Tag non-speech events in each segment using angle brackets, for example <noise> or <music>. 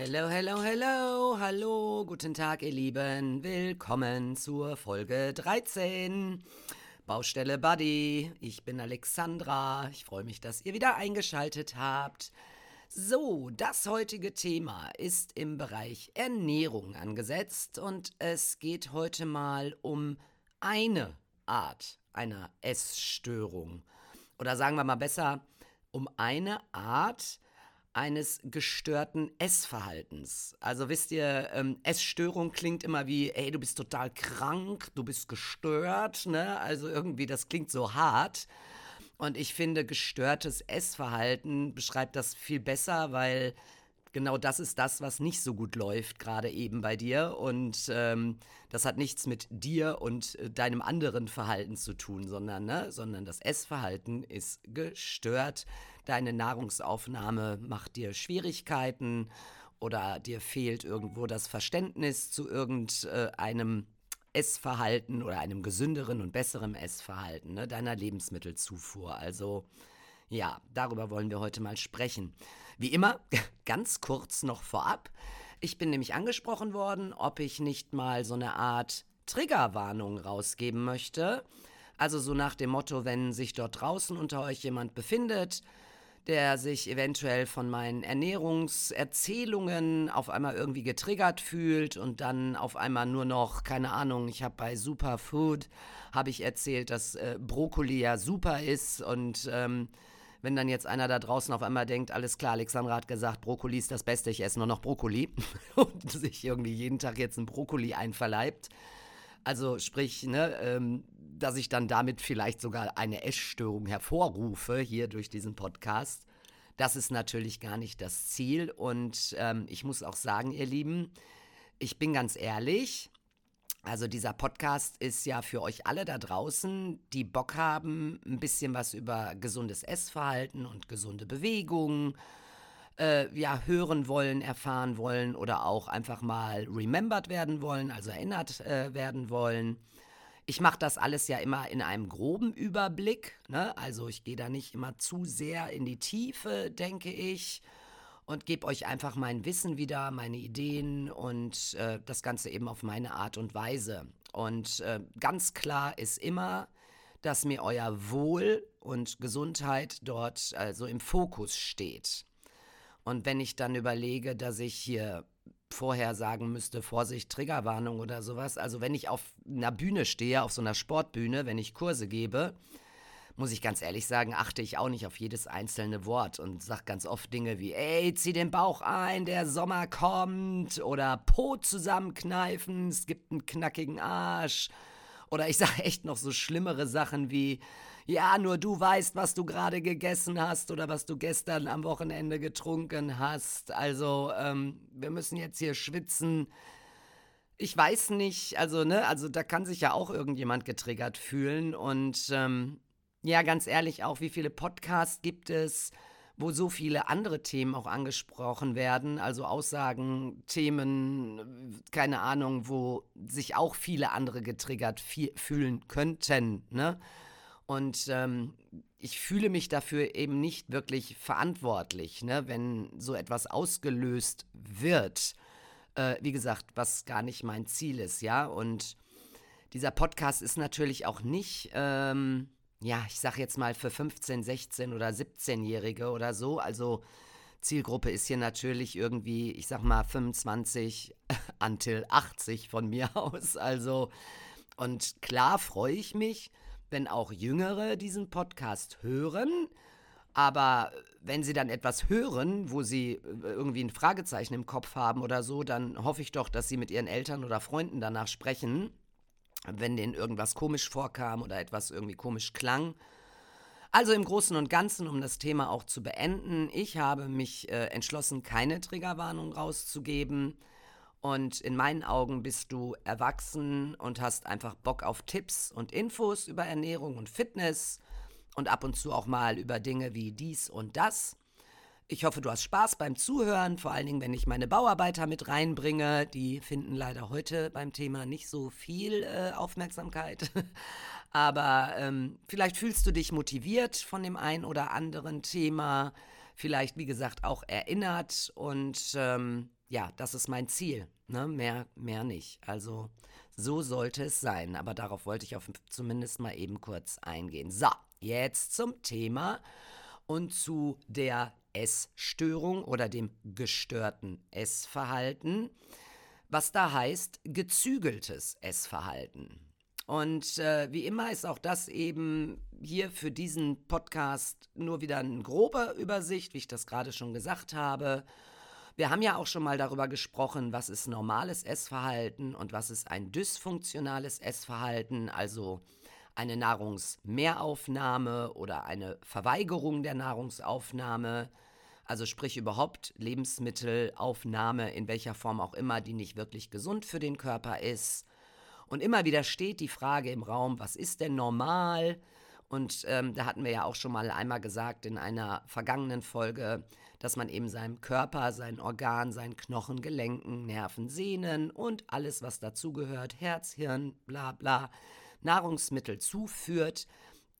Hello, hello, hello, hallo, guten Tag, ihr Lieben. Willkommen zur Folge 13. Baustelle Buddy. Ich bin Alexandra. Ich freue mich, dass ihr wieder eingeschaltet habt. So, das heutige Thema ist im Bereich Ernährung angesetzt und es geht heute mal um eine Art einer Essstörung. Oder sagen wir mal besser, um eine Art eines gestörten Essverhaltens. Also wisst ihr, ähm, Essstörung klingt immer wie, ey, du bist total krank, du bist gestört, ne? Also irgendwie, das klingt so hart. Und ich finde, gestörtes Essverhalten beschreibt das viel besser, weil genau das ist das, was nicht so gut läuft, gerade eben bei dir. Und ähm, das hat nichts mit dir und äh, deinem anderen Verhalten zu tun, sondern, ne, sondern das Essverhalten ist gestört. Deine Nahrungsaufnahme macht dir Schwierigkeiten oder dir fehlt irgendwo das Verständnis zu irgendeinem Essverhalten oder einem gesünderen und besseren Essverhalten ne, deiner Lebensmittelzufuhr. Also ja, darüber wollen wir heute mal sprechen. Wie immer, <laughs> ganz kurz noch vorab. Ich bin nämlich angesprochen worden, ob ich nicht mal so eine Art Triggerwarnung rausgeben möchte. Also so nach dem Motto, wenn sich dort draußen unter euch jemand befindet, der sich eventuell von meinen Ernährungserzählungen auf einmal irgendwie getriggert fühlt und dann auf einmal nur noch, keine Ahnung, ich habe bei Superfood, habe ich erzählt, dass äh, Brokkoli ja super ist und ähm, wenn dann jetzt einer da draußen auf einmal denkt, alles klar, Alexandra hat gesagt, Brokkoli ist das Beste, ich esse nur noch Brokkoli <laughs> und sich irgendwie jeden Tag jetzt ein Brokkoli einverleibt. Also sprich, ne, ähm, dass ich dann damit vielleicht sogar eine Essstörung hervorrufe hier durch diesen Podcast. Das ist natürlich gar nicht das Ziel. Und ähm, ich muss auch sagen, ihr Lieben, ich bin ganz ehrlich. Also dieser Podcast ist ja für euch alle da draußen, die Bock haben, ein bisschen was über gesundes Essverhalten und gesunde Bewegung äh, ja, hören wollen, erfahren wollen oder auch einfach mal remembered werden wollen, also erinnert äh, werden wollen. Ich mache das alles ja immer in einem groben Überblick. Ne? Also ich gehe da nicht immer zu sehr in die Tiefe, denke ich. Und gebe euch einfach mein Wissen wieder, meine Ideen und äh, das Ganze eben auf meine Art und Weise. Und äh, ganz klar ist immer, dass mir euer Wohl und Gesundheit dort also im Fokus steht. Und wenn ich dann überlege, dass ich hier vorher sagen müsste, Vorsicht, Triggerwarnung oder sowas. Also wenn ich auf einer Bühne stehe, auf so einer Sportbühne, wenn ich Kurse gebe, muss ich ganz ehrlich sagen, achte ich auch nicht auf jedes einzelne Wort und sage ganz oft Dinge wie, ey, zieh den Bauch ein, der Sommer kommt oder Po zusammenkneifen, es gibt einen knackigen Arsch. Oder ich sage echt noch so schlimmere Sachen wie, ja, nur du weißt, was du gerade gegessen hast oder was du gestern am Wochenende getrunken hast. Also, ähm, wir müssen jetzt hier schwitzen. Ich weiß nicht, also, ne, also da kann sich ja auch irgendjemand getriggert fühlen. Und ähm, ja, ganz ehrlich, auch wie viele Podcasts gibt es, wo so viele andere Themen auch angesprochen werden, also Aussagen, Themen, keine Ahnung, wo sich auch viele andere getriggert fühlen könnten, ne? Und ähm, ich fühle mich dafür eben nicht wirklich verantwortlich, ne, wenn so etwas ausgelöst wird. Äh, wie gesagt, was gar nicht mein Ziel ist, ja. Und dieser Podcast ist natürlich auch nicht, ähm, ja, ich sag jetzt mal für 15, 16 oder 17-Jährige oder so. Also Zielgruppe ist hier natürlich irgendwie, ich sag mal 25 <laughs> until 80 von mir <laughs> aus. Also, und klar freue ich mich, wenn auch Jüngere diesen Podcast hören. Aber wenn sie dann etwas hören, wo sie äh, irgendwie ein Fragezeichen im Kopf haben oder so, dann hoffe ich doch, dass sie mit ihren Eltern oder Freunden danach sprechen, wenn denen irgendwas komisch vorkam oder etwas irgendwie komisch klang. Also im Großen und Ganzen, um das Thema auch zu beenden, ich habe mich äh, entschlossen, keine Triggerwarnung rauszugeben. Und in meinen Augen bist du erwachsen und hast einfach Bock auf Tipps und Infos über Ernährung und Fitness und ab und zu auch mal über Dinge wie dies und das. Ich hoffe, du hast Spaß beim Zuhören, vor allen Dingen, wenn ich meine Bauarbeiter mit reinbringe. Die finden leider heute beim Thema nicht so viel äh, Aufmerksamkeit. <laughs> Aber ähm, vielleicht fühlst du dich motiviert von dem ein oder anderen Thema, vielleicht, wie gesagt, auch erinnert und ähm, ja, das ist mein Ziel. Ne? Mehr, mehr nicht. Also so sollte es sein. Aber darauf wollte ich auf zumindest mal eben kurz eingehen. So, jetzt zum Thema und zu der Essstörung oder dem gestörten Essverhalten. Was da heißt, gezügeltes Essverhalten. Und äh, wie immer ist auch das eben hier für diesen Podcast nur wieder eine grobe Übersicht, wie ich das gerade schon gesagt habe. Wir haben ja auch schon mal darüber gesprochen, was ist normales Essverhalten und was ist ein dysfunktionales Essverhalten, also eine Nahrungsmehraufnahme oder eine Verweigerung der Nahrungsaufnahme, also sprich überhaupt Lebensmittelaufnahme in welcher Form auch immer, die nicht wirklich gesund für den Körper ist. Und immer wieder steht die Frage im Raum, was ist denn normal? Und ähm, da hatten wir ja auch schon mal einmal gesagt in einer vergangenen Folge, dass man eben seinem Körper, seinen Organen, seinen Knochen, Gelenken, Nerven, Sehnen und alles, was dazugehört, Herz, Hirn, bla bla, Nahrungsmittel zuführt,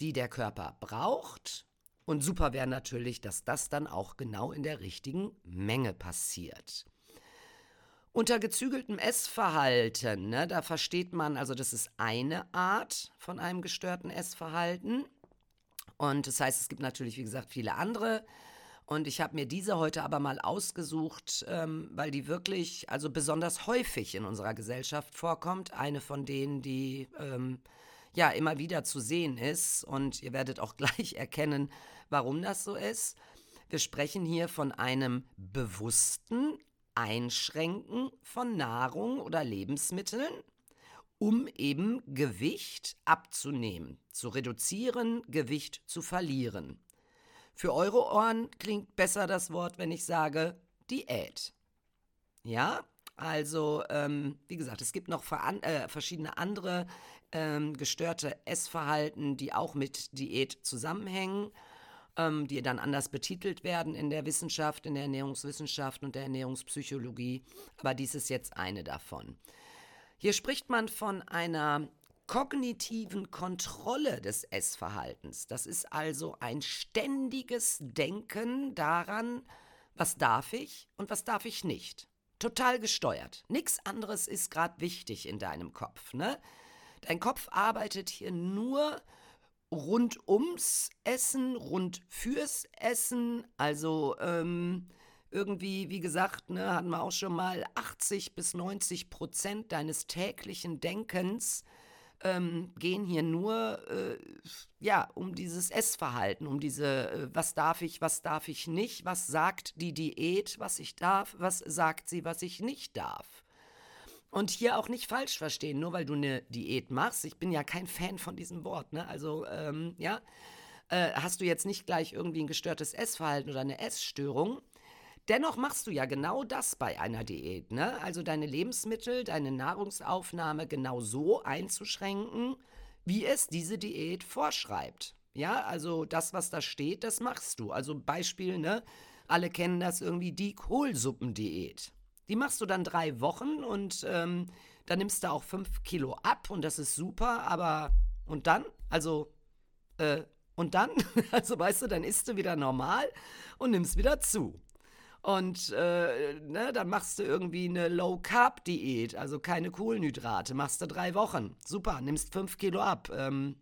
die der Körper braucht. Und super wäre natürlich, dass das dann auch genau in der richtigen Menge passiert. Unter gezügeltem Essverhalten, ne, da versteht man, also das ist eine Art von einem gestörten Essverhalten. Und das heißt, es gibt natürlich, wie gesagt, viele andere. Und ich habe mir diese heute aber mal ausgesucht, ähm, weil die wirklich, also besonders häufig in unserer Gesellschaft vorkommt. Eine von denen, die ähm, ja immer wieder zu sehen ist. Und ihr werdet auch <laughs> gleich erkennen, warum das so ist. Wir sprechen hier von einem bewussten Einschränken von Nahrung oder Lebensmitteln, um eben Gewicht abzunehmen, zu reduzieren, Gewicht zu verlieren. Für eure Ohren klingt besser das Wort, wenn ich sage Diät. Ja, also ähm, wie gesagt, es gibt noch äh, verschiedene andere ähm, gestörte Essverhalten, die auch mit Diät zusammenhängen ähm, die dann anders betitelt werden in der Wissenschaft, in der Ernährungswissenschaft und der Ernährungspsychologie. Aber dies ist jetzt eine davon. Hier spricht man von einer kognitiven Kontrolle des Essverhaltens. Das ist also ein ständiges Denken daran, was darf ich und was darf ich nicht. Total gesteuert. Nichts anderes ist gerade wichtig in deinem Kopf. Ne? Dein Kopf arbeitet hier nur rund ums Essen, rund fürs Essen. Also ähm, irgendwie, wie gesagt, ne, hatten wir auch schon mal 80 bis 90 Prozent deines täglichen Denkens ähm, gehen hier nur äh, ja um dieses Essverhalten, um diese, äh, was darf ich, was darf ich nicht, was sagt die Diät, was ich darf, was sagt sie, was ich nicht darf. Und hier auch nicht falsch verstehen, nur weil du eine Diät machst. Ich bin ja kein Fan von diesem Wort, ne? Also, ähm, ja, äh, hast du jetzt nicht gleich irgendwie ein gestörtes Essverhalten oder eine Essstörung. Dennoch machst du ja genau das bei einer Diät, ne? Also deine Lebensmittel, deine Nahrungsaufnahme genau so einzuschränken, wie es diese Diät vorschreibt. Ja, also das, was da steht, das machst du. Also Beispiel, ne? Alle kennen das irgendwie die Kohlsuppendiät. Die machst du dann drei Wochen und ähm, dann nimmst du auch fünf Kilo ab und das ist super, aber und dann? Also, äh, und dann? <laughs> Also weißt du, dann isst du wieder normal und nimmst wieder zu. Und äh, ne, dann machst du irgendwie eine Low-Carb-Diät, also keine Kohlenhydrate, machst du drei Wochen. Super, nimmst fünf Kilo ab. Ähm,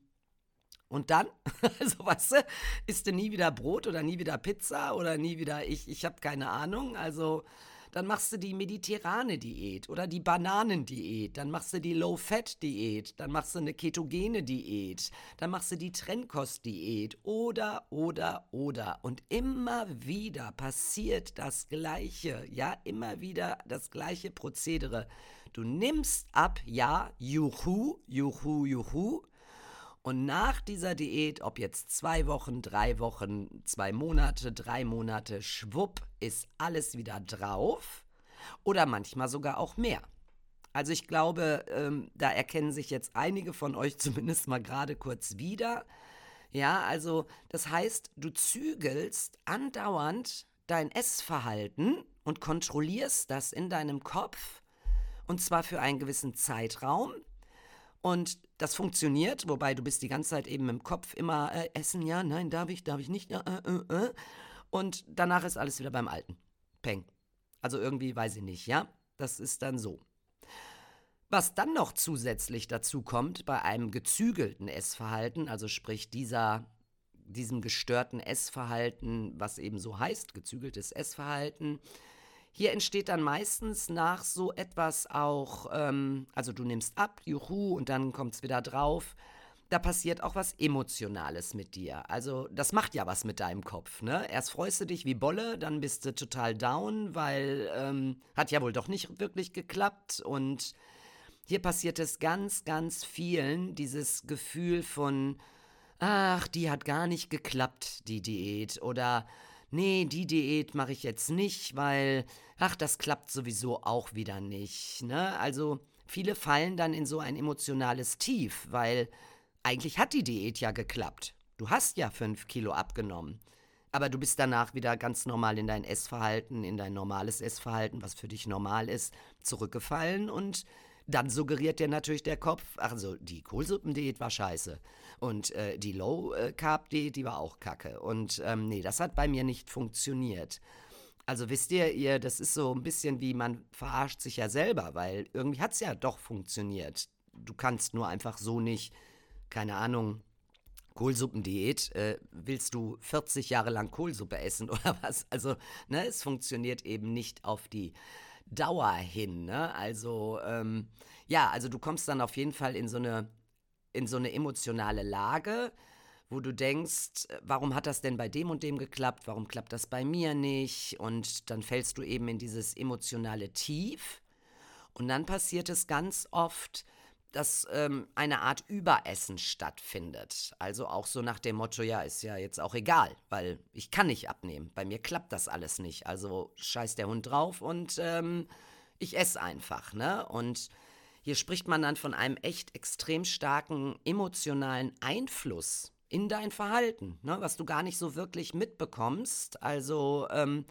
und dann, <laughs> also weißt du, isst du nie wieder Brot oder nie wieder Pizza oder nie wieder, ich, ich habe keine Ahnung. Also dann machst du die mediterrane Diät oder die Bananendiät, dann machst du die Low-Fat-Diät, dann machst du eine ketogene Diät, dann machst du die Trennkost-Diät. Oder, oder, oder. Und immer wieder passiert das Gleiche, ja, immer wieder das gleiche Prozedere. Du nimmst ab, ja, juhu, juhu, juhu, und nach dieser Diät, ob jetzt zwei Wochen, drei Wochen, zwei Monate, drei Monate, schwupp, ist alles wieder drauf. Oder manchmal sogar auch mehr. Also ich glaube, ähm, da erkennen sich jetzt einige von euch <laughs> zumindest mal gerade kurz wieder. Ja, also das heißt, du zügelst andauernd dein Essverhalten und kontrollierst das in deinem Kopf. Und zwar für einen gewissen Zeitraum. Und das funktioniert, wobei du bist die ganze Zeit eben im Kopf immer äh, essen, ja, nein, darf ich, darf ich nicht, ja, äh, äh, äh. Und danach ist alles wieder beim Alten. Peng. Also irgendwie weiß ich nicht, ja? Das ist dann so. Was dann noch zusätzlich dazu kommt bei einem gezügelten Essverhalten, also sprich dieser, diesem gestörten Essverhalten, was eben so heißt, gezügeltes Essverhalten, hier entsteht dann meistens nach so etwas auch, ähm, also du nimmst ab, juhu, und dann kommt es wieder drauf. Da passiert auch was Emotionales mit dir. Also, das macht ja was mit deinem Kopf, ne? Erst freust du dich wie Bolle, dann bist du total down, weil ähm, hat ja wohl doch nicht wirklich geklappt und hier passiert es ganz, ganz vielen, dieses Gefühl von, ach, die hat gar nicht geklappt, die Diät. Oder, nee, die Diät mache ich jetzt nicht, weil, ach, das klappt sowieso auch wieder nicht. Ne? Also viele fallen dann in so ein emotionales Tief, weil eigentlich hat die Diät ja geklappt. Du hast ja fünf Kilo abgenommen. Aber du bist danach wieder ganz normal in dein Essverhalten, in dein normales Essverhalten, was für dich normal ist, zurückgefallen und dann suggeriert dir natürlich der Kopf, also die Kohlsuppendiät war scheiße und äh, die Low-Carb-Diät, die war auch kacke. Und ähm, nee, das hat bei mir nicht funktioniert. Also wisst ihr, ihr, das ist so ein bisschen wie man verarscht sich ja selber, weil irgendwie hat es ja doch funktioniert. Du kannst nur einfach so nicht, keine Ahnung, Kohlsuppendiät, äh, willst du 40 Jahre lang Kohlsuppe essen <laughs> oder was? Also, ne, es funktioniert eben nicht auf die Dauer hin. Ne? Also ähm, ja, also du kommst dann auf jeden Fall in so eine in so eine emotionale Lage, wo du denkst, warum hat das denn bei dem und dem geklappt? Warum klappt das bei mir nicht? Und dann fällst du eben in dieses emotionale Tief. Und dann passiert es ganz oft, dass ähm, eine Art Überessen stattfindet. Also auch so nach dem Motto, ja, ist ja jetzt auch egal, weil ich kann nicht abnehmen. Bei mir klappt das alles nicht. Also scheiß der Hund drauf und ähm, ich esse einfach, ne? Und hier spricht man dann von einem echt extrem starken emotionalen Einfluss in dein Verhalten, ne? was du gar nicht so wirklich mitbekommst. Also ähm,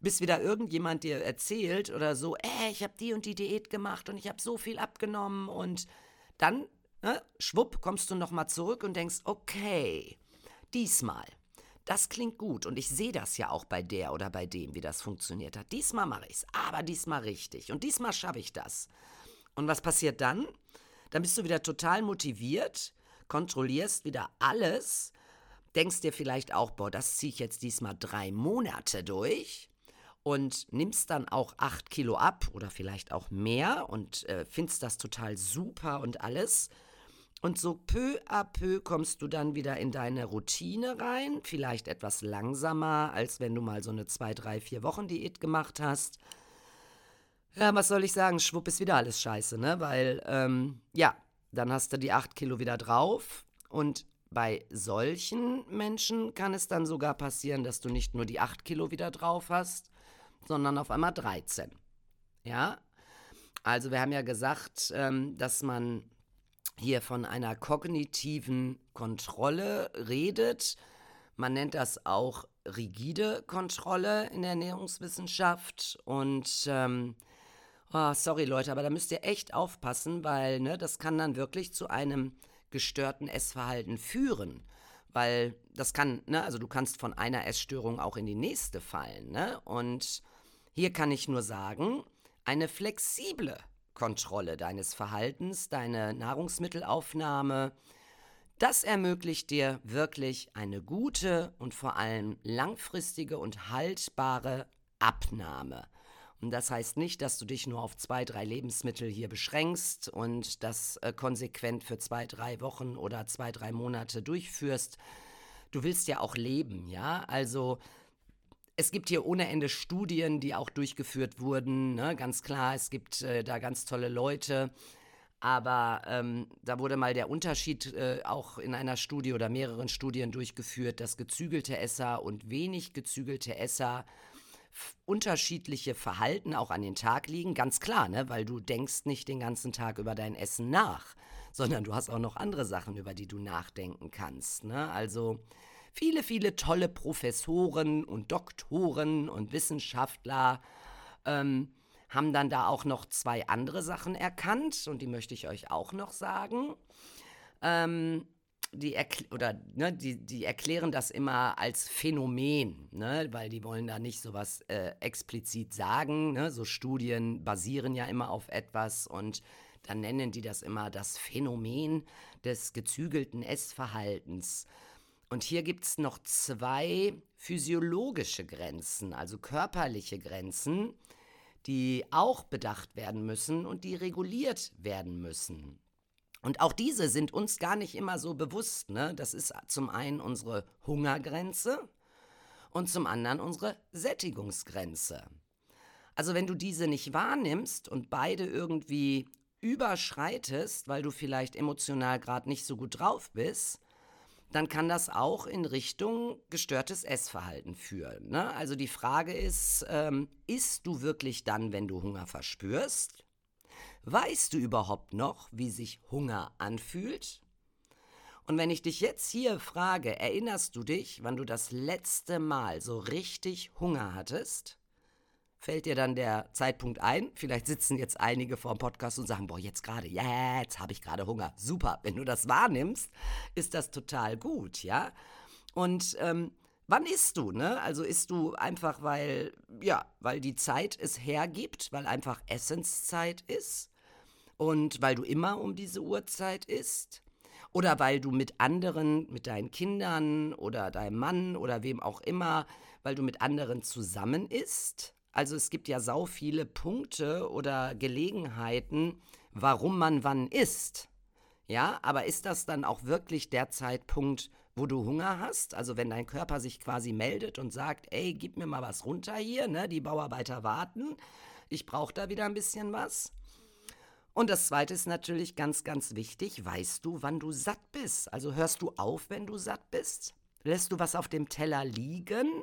bis wieder irgendjemand dir erzählt oder so, äh, ich habe die und die Diät gemacht und ich habe so viel abgenommen und dann, ne, schwupp, kommst du nochmal zurück und denkst, okay, diesmal, das klingt gut und ich sehe das ja auch bei der oder bei dem, wie das funktioniert hat. Diesmal mache ich es, aber diesmal richtig und diesmal schaffe ich das. Und was passiert dann? Dann bist du wieder total motiviert, kontrollierst wieder alles, denkst dir vielleicht auch, boah, das ziehe ich jetzt diesmal drei Monate durch und nimmst dann auch acht Kilo ab oder vielleicht auch mehr und äh, findest das total super und alles. Und so peu à peu kommst du dann wieder in deine Routine rein, vielleicht etwas langsamer, als wenn du mal so eine zwei, drei, vier Wochen Diät gemacht hast. Ja, was soll ich sagen? Schwupp ist wieder alles scheiße, ne? Weil, ähm, ja, dann hast du die acht Kilo wieder drauf und bei solchen Menschen kann es dann sogar passieren, dass du nicht nur die acht Kilo wieder drauf hast, sondern auf einmal 13. Ja, also wir haben ja gesagt, ähm, dass man hier von einer kognitiven Kontrolle redet. Man nennt das auch rigide Kontrolle in der Ernährungswissenschaft. Und ähm, oh, sorry Leute, aber da müsst ihr echt aufpassen, weil ne, das kann dann wirklich zu einem gestörten Essverhalten führen. Weil das kann, ne, also du kannst von einer Essstörung auch in die nächste fallen. Ne? Und hier kann ich nur sagen, eine flexible Kontrolle deines Verhaltens, deine Nahrungsmittelaufnahme, das ermöglicht dir wirklich eine gute und vor allem langfristige und haltbare Abnahme. Und das heißt nicht, dass du dich nur auf zwei, drei Lebensmittel hier beschränkst und das äh, konsequent für zwei, drei Wochen oder zwei, drei Monate durchführst. Du willst ja auch leben, ja? Also es gibt hier ohne Ende Studien, die auch durchgeführt wurden. Ne? Ganz klar, es gibt äh, da ganz tolle Leute. Aber ähm, da wurde mal der Unterschied äh, auch in einer Studie oder mehreren Studien durchgeführt, dass gezügelte Esser und wenig gezügelte Esser unterschiedliche Verhalten auch an den Tag liegen. Ganz klar, ne? weil du denkst nicht den ganzen Tag über dein Essen nach, <laughs> sondern du hast auch noch andere Sachen, über die du nachdenken kannst. Ne? Also viele, viele tolle Professoren und Doktoren und Wissenschaftler ähm, haben dann da auch noch zwei andere Sachen erkannt und die möchte ich euch auch noch sagen. Ähm, die, oder, ne, die, die erklären das immer als Phänomen, ne, weil die wollen da nicht sowas äh, explizit sagen. Ne? So Studien basieren ja immer auf etwas und dann nennen die das immer das Phänomen des gezügelten Essverhaltens. Und hier gibt es noch zwei physiologische Grenzen, also körperliche Grenzen, die auch bedacht werden müssen und die reguliert werden müssen. Und auch diese sind uns gar nicht immer so bewusst. Ne? Das ist zum einen unsere Hungergrenze und zum anderen unsere Sättigungsgrenze. Also wenn du diese nicht wahrnimmst und beide irgendwie überschreitest, weil du vielleicht emotional gerade nicht so gut drauf bist, dann kann das auch in Richtung gestörtes Essverhalten führen. Ne? Also die Frage ist, ähm, isst du wirklich dann, wenn du Hunger verspürst? Weißt du überhaupt noch, wie sich Hunger anfühlt? Und wenn ich dich jetzt hier frage, erinnerst du dich, wann du das letzte Mal so richtig Hunger hattest? Fällt dir dann der Zeitpunkt ein? Vielleicht sitzen jetzt einige vor dem Podcast und sagen, boah, jetzt gerade, jetzt habe ich gerade Hunger. Super, wenn du das wahrnimmst, ist das total gut, ja? Und ähm, wann isst du, ne? Also isst du einfach, weil, ja, weil die Zeit es hergibt, weil einfach Essenszeit ist und weil du immer um diese Uhrzeit isst? Oder weil du mit anderen, mit deinen Kindern oder deinem Mann oder wem auch immer, weil du mit anderen zusammen isst? Also es gibt ja sau viele Punkte oder Gelegenheiten, warum man wann isst. Ja, aber ist das dann auch wirklich der Zeitpunkt, wo du Hunger hast? Also wenn dein Körper sich quasi meldet und sagt, ey, gib mir mal was runter hier, ne? Die Bauarbeiter warten, ich brauche da wieder ein bisschen was. Und das zweite ist natürlich ganz, ganz wichtig, weißt du, wann du satt bist? Also hörst du auf, wenn du satt bist? Lässt du was auf dem Teller liegen?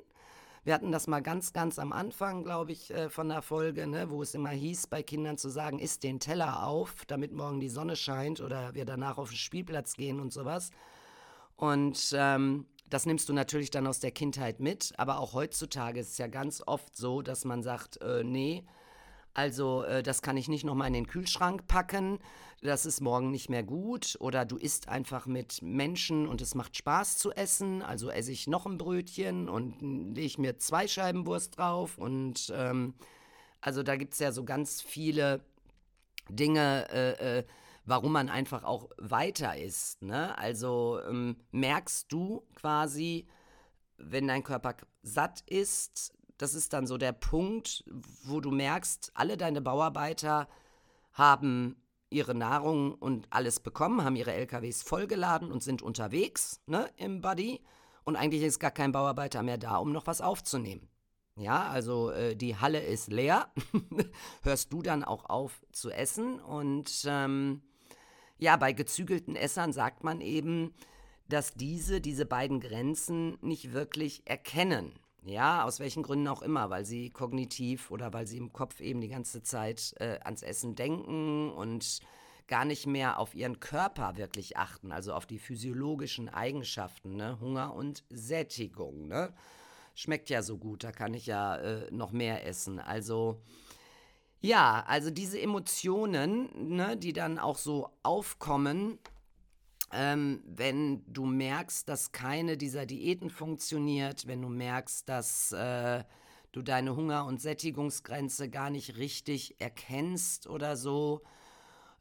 Wir hatten das mal ganz, ganz am Anfang, glaube ich, äh, von der Folge, ne, wo es immer hieß, bei Kindern zu sagen, isst den Teller auf, damit morgen die Sonne scheint oder wir danach auf den Spielplatz gehen und sowas. Und ähm, das nimmst du natürlich dann aus der Kindheit mit, aber auch heutzutage ist es ja ganz oft so, dass man sagt, äh, nee, also äh, das kann ich nicht nochmal in den Kühlschrank packen, das ist morgen nicht mehr gut. Oder du isst einfach mit Menschen und es macht Spaß zu essen. Also esse ich noch ein Brötchen und lege mir zwei Scheiben Wurst drauf. Und ähm, also da gibt es ja so ganz viele Dinge, äh, äh, warum man einfach auch weiter isst. Ne? Also ähm, merkst du quasi, wenn dein Körper satt ist, das ist dann so der Punkt, wo du merkst, alle deine Bauarbeiter haben ihre Nahrung und alles bekommen, haben ihre LKWs vollgeladen und sind unterwegs ne, im Buddy. Und eigentlich ist gar kein Bauarbeiter mehr da, um noch was aufzunehmen. Ja, also äh, die Halle ist leer. <laughs> Hörst du dann auch auf zu essen? Und ähm, ja, bei gezügelten Essern sagt man eben, dass diese diese beiden Grenzen nicht wirklich erkennen. Ja, aus welchen Gründen auch immer, weil sie kognitiv oder weil sie im Kopf eben die ganze Zeit äh, ans Essen denken und gar nicht mehr auf ihren Körper wirklich achten, also auf die physiologischen Eigenschaften, ne? Hunger und Sättigung. Ne? Schmeckt ja so gut, da kann ich ja äh, noch mehr essen. Also ja, also diese Emotionen, ne, die dann auch so aufkommen, ähm, wenn du merkst, dass keine dieser Diäten funktioniert, wenn du merkst, dass äh, du deine Hunger- und Sättigungsgrenze gar nicht richtig erkennst oder so,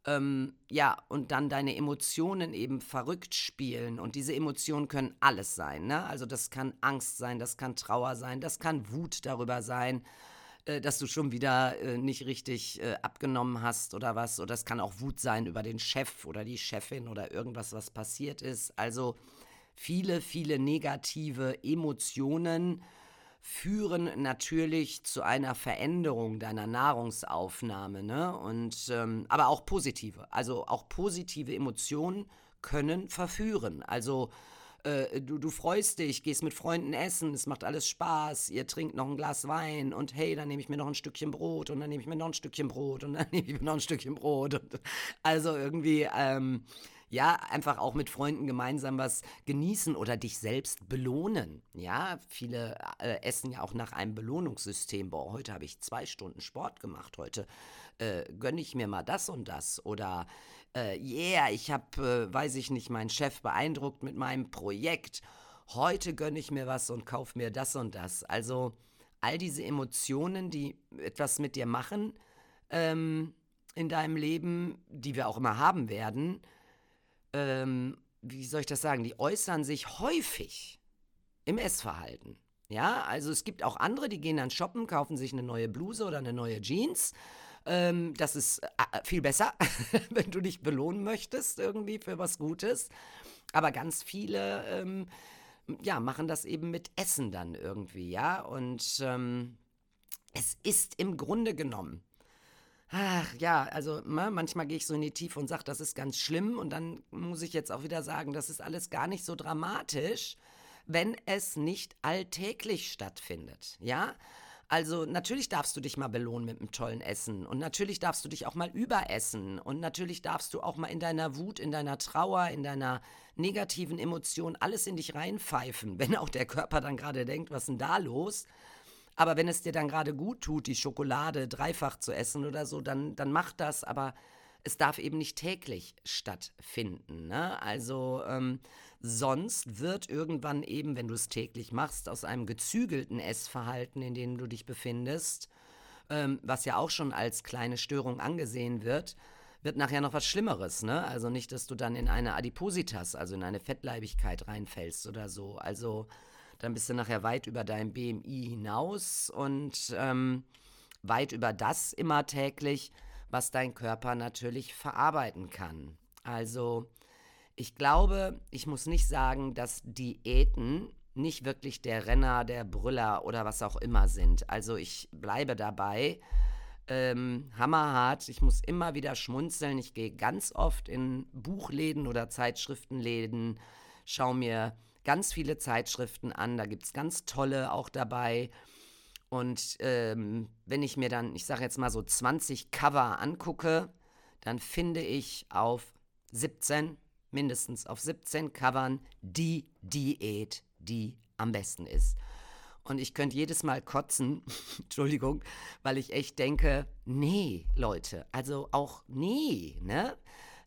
ähm, ja, und dann deine Emotionen eben verrückt spielen. Und diese Emotionen können alles sein. Ne? Also das kann Angst sein, das kann Trauer sein, das kann Wut darüber sein, äh, dass du schon wieder äh, nicht richtig äh, abgenommen hast oder was. Oder es kann auch Wut sein über den Chef oder die Chefin oder irgendwas, was passiert ist. Also viele, viele negative Emotionen führen natürlich zu einer Veränderung deiner Nahrungsaufnahme, ne? Und ähm, aber auch positive. Also auch positive Emotionen können verführen. Also äh, du, du freust dich, gehst mit Freunden essen, es macht alles Spaß, ihr trinkt noch ein Glas Wein und hey, dann nehme ich mir noch ein Stückchen Brot und dann nehme ich mir noch ein Stückchen Brot und dann <laughs> nehme ich mir noch ein Stückchen Brot. Und, <laughs> also irgendwie, ähm, ja, einfach auch mit Freunden gemeinsam was genießen oder dich selbst belohnen. Ja, viele äh, essen ja auch nach einem Belohnungssystem. Boah, heute habe ich zwei Stunden Sport gemacht, heute äh, gönne ich mir mal das und das. Oder äh, yeah, ich habe, äh, weiß ich nicht, meinen Chef beeindruckt mit meinem Projekt. Heute gönne ich mir was und kaufe mir das und das. Also all diese Emotionen, die etwas mit dir machen ähm, in deinem Leben, die wir auch immer haben werden, ähm, wie soll ich das sagen, die äußern sich häufig im Essverhalten. Ja, also es gibt auch andere, die gehen dann shoppen, kaufen sich eine neue Bluse oder eine neue Jeans. Ähm, das ist äh, äh viel besser, <laughs> wenn du dich belohnen möchtest irgendwie für was Gutes. Aber ganz viele, ähm, ja, machen das eben mit Essen dann irgendwie, ja. Und ähm, es ist im Grunde genommen Ach ja, also ne, manchmal gehe ich so in die Tiefe und sage, das ist ganz schlimm und dann muss ich jetzt auch wieder sagen, das ist alles gar nicht so dramatisch, wenn es nicht alltäglich stattfindet, ja? Also natürlich darfst du dich mal belohnen mit einem tollen Essen und natürlich darfst du dich auch mal überessen und natürlich darfst du auch mal in deiner Wut, in deiner Trauer, in deiner negativen Emotion alles in dich reinpfeifen, <laughs> wenn auch der Körper dann gerade denkt, was ist denn da los? Aber wenn es dir dann gerade gut tut, die Schokolade dreifach zu essen oder so, dann, dann mach das. Aber es darf eben nicht täglich stattfinden. Ne? Also ähm, sonst wird irgendwann eben, wenn du es täglich machst, aus einem gezügelten Essverhalten, in dem du dich befindest, ähm, was ja auch schon als kleine Störung angesehen wird, wird nachher noch was Schlimmeres, ne? Also nicht, dass du dann in eine Adipositas, also in eine Fettleibigkeit reinfällst oder so. Also dann bist du nachher weit über dein BMI hinaus und ähm, weit über das immer täglich, was dein Körper natürlich verarbeiten kann. Also ich glaube, ich muss nicht sagen, dass Diäten nicht wirklich der Renner, der Brüller oder was auch immer sind. Also ich bleibe dabei. Ähm, hammerhart. Ich muss immer wieder schmunzeln. Ich gehe ganz oft in Buchläden oder Zeitschriftenläden, schaue mir ganz viele Zeitschriften an. Da gibt es ganz tolle auch dabei. Und ähm, wenn ich mir dann, ich sage jetzt mal so 20 Cover angucke, dann finde ich auf 17, mindestens auf 17 Covern die Diät, die am besten ist. Und ich könnte jedes Mal kotzen, <laughs> Entschuldigung, weil ich echt denke, nee, Leute, also auch nee, ne?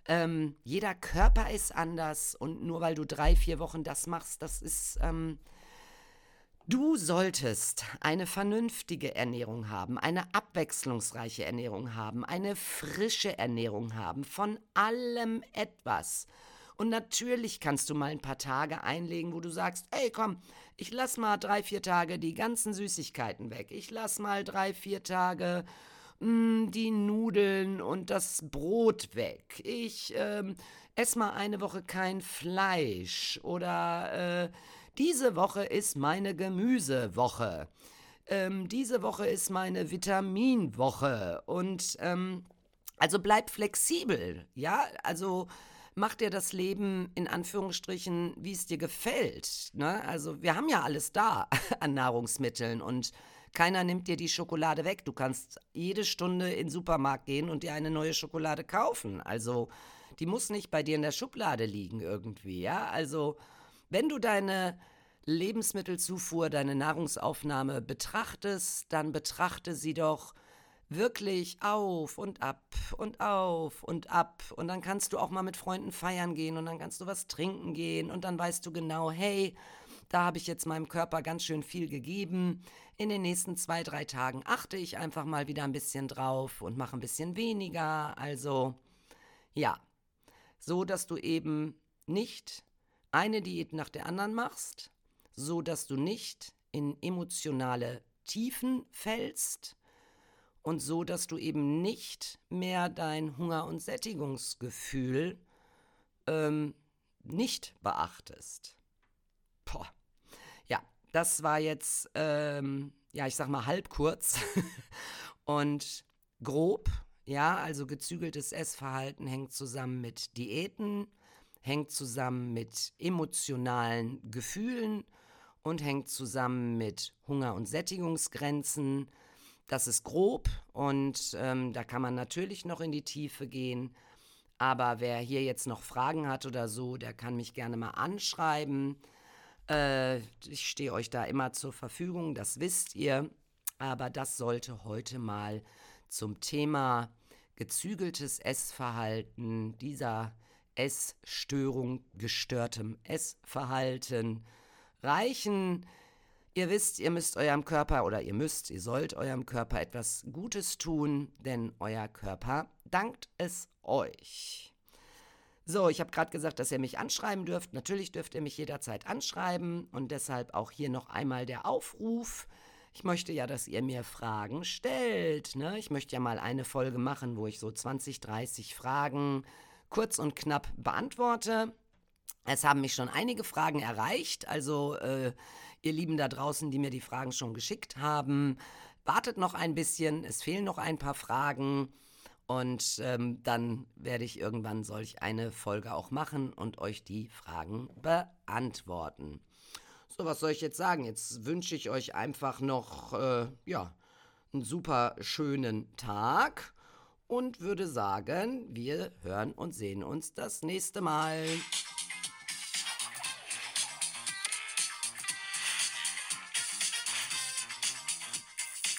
Ähm, jeder Körper ist anders und nur weil du drei, vier Wochen das machst, das ist. Ähm, du solltest eine vernünftige Ernährung haben, eine abwechslungsreiche Ernährung haben, eine frische Ernährung haben, von allem etwas. Und natürlich kannst du mal ein paar Tage einlegen, wo du sagst, ey komm, ich lass mal drei, vier Tage die ganzen Süßigkeiten weg. Ich lass mal drei, vier Tage mh, mm, die Nudeln und das Brot weg. Ich ähm, esse mal eine Woche kein Fleisch oder äh, diese Woche ist meine Gemüsewoche. Ähm, diese Woche ist meine Vitaminwoche und ähm, also bleib flexibel, ja, also mach dir das Leben in Anführungsstrichen, wie es dir gefällt. Ne? Also wir haben ja alles da <laughs> an Nahrungsmitteln und keiner nimmt dir die Schokolade weg. Du kannst jede Stunde in den Supermarkt gehen und dir eine neue Schokolade kaufen. Also, die muss nicht bei dir in der Schublade liegen irgendwie, ja? Also, wenn du deine Lebensmittelzufuhr, deine Nahrungsaufnahme betrachtest, dann betrachte sie doch wirklich auf und ab und auf und ab. Und dann kannst du auch mal mit Freunden feiern gehen und dann kannst du was trinken gehen und dann weißt du genau, hey, da habe ich jetzt meinem Körper ganz schön viel gegeben. In den nächsten zwei, drei Tagen achte ich einfach mal wieder ein bisschen drauf und mache ein bisschen weniger. Also ja, so dass du eben nicht eine Diät nach der anderen machst, so dass du nicht in emotionale Tiefen fällst und so dass du eben nicht mehr dein Hunger- und Sättigungsgefühl ähm, nicht beachtest. Boah. Ja, das war jetzt, ähm, ja, ich sag mal halb kurz <laughs> und grob. Ja, also gezügeltes Essverhalten hängt zusammen mit Diäten, hängt zusammen mit emotionalen Gefühlen und hängt zusammen mit Hunger- und Sättigungsgrenzen. Das ist grob und ähm, da kann man natürlich noch in die Tiefe gehen. Aber wer hier jetzt noch Fragen hat oder so, der kann mich gerne mal anschreiben. Äh, ich stehe euch da immer zur Verfügung, das wisst ihr. Aber das sollte heute mal zum Thema gezügeltes Essverhalten, dieser Essstörung gestörtem Essverhalten reichen. Ihr wisst, ihr müsst eurem Körper oder ihr müsst, ihr sollt eurem Körper etwas Gutes tun, denn euer Körper dankt es euch. So, ich habe gerade gesagt, dass ihr mich anschreiben dürft. Natürlich dürft ihr mich jederzeit anschreiben und deshalb auch hier noch einmal der Aufruf. Ich möchte ja, dass ihr mir Fragen stellt. Ne? Ich möchte ja mal eine Folge machen, wo ich so 20, 30 Fragen kurz und knapp beantworte. Es haben mich schon einige Fragen erreicht, also äh, ihr Lieben da draußen, die mir die Fragen schon geschickt haben, wartet noch ein bisschen, es fehlen noch ein paar Fragen und ähm, dann werde ich irgendwann solch eine Folge auch machen und euch die Fragen beantworten. So, was soll ich jetzt sagen? Jetzt wünsche ich euch einfach noch, äh, ja, einen super schönen Tag und würde sagen, wir hören und sehen uns das nächste Mal.